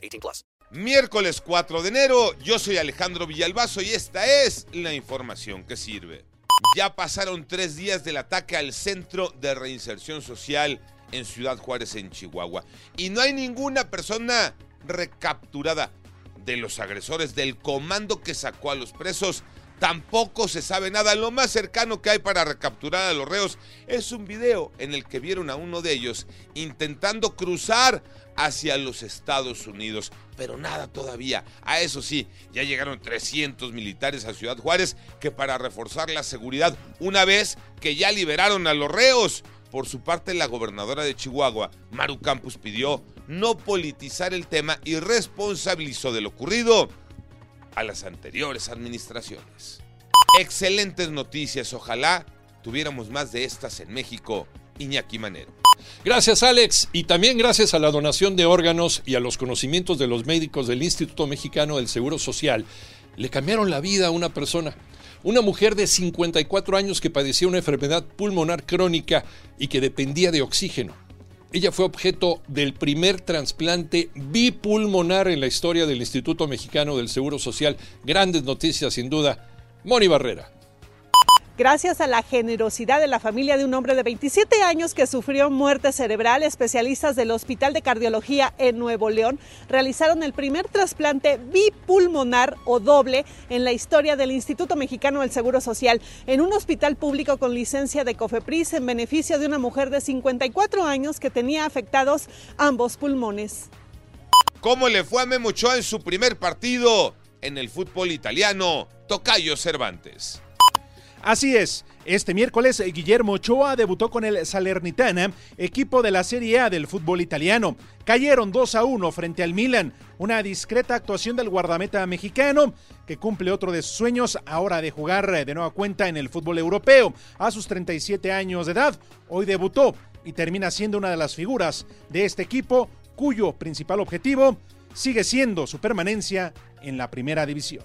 18 plus. Miércoles 4 de enero, yo soy Alejandro Villalbazo y esta es la información que sirve. Ya pasaron tres días del ataque al Centro de Reinserción Social en Ciudad Juárez, en Chihuahua. Y no hay ninguna persona recapturada de los agresores del comando que sacó a los presos Tampoco se sabe nada. Lo más cercano que hay para recapturar a los reos es un video en el que vieron a uno de ellos intentando cruzar hacia los Estados Unidos. Pero nada todavía. A eso sí, ya llegaron 300 militares a Ciudad Juárez que para reforzar la seguridad, una vez que ya liberaron a los reos. Por su parte, la gobernadora de Chihuahua, Maru Campos, pidió no politizar el tema y responsabilizó de lo ocurrido a las anteriores administraciones. Excelentes noticias, ojalá tuviéramos más de estas en México. Iñaki Manero. Gracias Alex y también gracias a la donación de órganos y a los conocimientos de los médicos del Instituto Mexicano del Seguro Social, le cambiaron la vida a una persona. Una mujer de 54 años que padecía una enfermedad pulmonar crónica y que dependía de oxígeno. Ella fue objeto del primer trasplante bipulmonar en la historia del Instituto Mexicano del Seguro Social. Grandes noticias, sin duda. Moni Barrera. Gracias a la generosidad de la familia de un hombre de 27 años que sufrió muerte cerebral, especialistas del Hospital de Cardiología en Nuevo León realizaron el primer trasplante bipulmonar o doble en la historia del Instituto Mexicano del Seguro Social en un hospital público con licencia de Cofepris en beneficio de una mujer de 54 años que tenía afectados ambos pulmones. ¿Cómo le fue a Memo en su primer partido en el fútbol italiano? Tocayo Cervantes. Así es, este miércoles Guillermo Ochoa debutó con el Salernitana, equipo de la Serie A del fútbol italiano. Cayeron 2 a 1 frente al Milan, una discreta actuación del guardameta mexicano que cumple otro de sus sueños ahora de jugar de nueva cuenta en el fútbol europeo. A sus 37 años de edad, hoy debutó y termina siendo una de las figuras de este equipo cuyo principal objetivo sigue siendo su permanencia en la primera división.